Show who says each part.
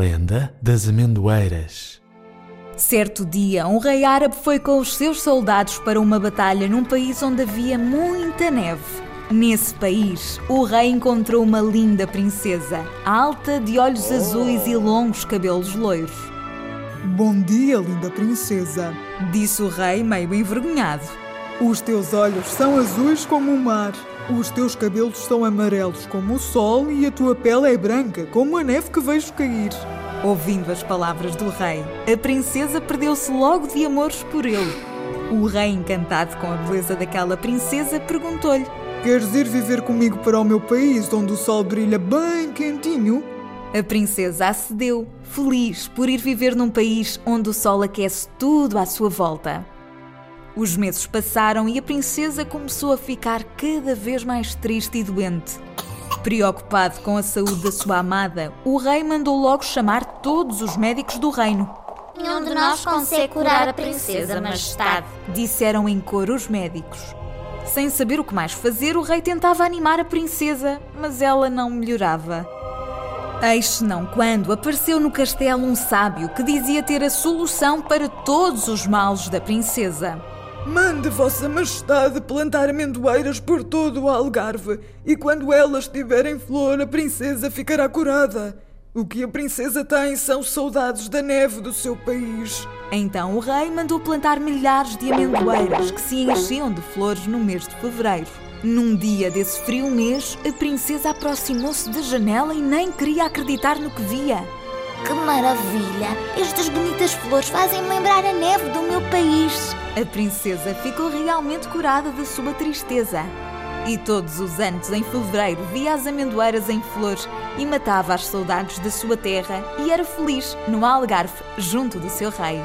Speaker 1: lenda das amendoeiras.
Speaker 2: Certo dia, um rei árabe foi com os seus soldados para uma batalha num país onde havia muita neve. Nesse país, o rei encontrou uma linda princesa, alta, de olhos azuis e longos cabelos loiros.
Speaker 3: Bom dia, linda princesa,
Speaker 2: disse o rei, meio envergonhado.
Speaker 3: Os teus olhos são azuis como o mar, os teus cabelos são amarelos como o sol e a tua pele é branca como a neve que vejo cair.
Speaker 2: Ouvindo as palavras do rei, a princesa perdeu-se logo de amores por ele. O rei, encantado com a beleza daquela princesa, perguntou-lhe:
Speaker 3: Queres ir viver comigo para o meu país, onde o sol brilha bem quentinho?
Speaker 2: A princesa acedeu, feliz por ir viver num país onde o sol aquece tudo à sua volta. Os meses passaram e a princesa começou a ficar cada vez mais triste e doente. Preocupado com a saúde da sua amada, o rei mandou logo chamar todos os médicos do reino.
Speaker 4: Nenhum de nós consegue curar a princesa, majestade,
Speaker 2: disseram em coro os médicos. Sem saber o que mais fazer, o rei tentava animar a princesa, mas ela não melhorava. Eis não quando apareceu no castelo um sábio que dizia ter a solução para todos os males da princesa.
Speaker 3: Mande Vossa Majestade plantar amendoeiras por todo o Algarve e quando elas tiverem flor, a princesa ficará curada. O que a princesa tem são saudades da neve do seu país.
Speaker 2: Então o rei mandou plantar milhares de amendoeiras que se enchiam de flores no mês de fevereiro. Num dia desse frio mês, a princesa aproximou-se da janela e nem queria acreditar no que via.
Speaker 4: Que maravilha! Estas bonitas flores fazem-me lembrar a neve do meu país.
Speaker 2: A princesa ficou realmente curada da sua tristeza. E todos os anos, em fevereiro, via as amendoeiras em flores e matava as saudades da sua terra e era feliz no Algarve, junto do seu rei.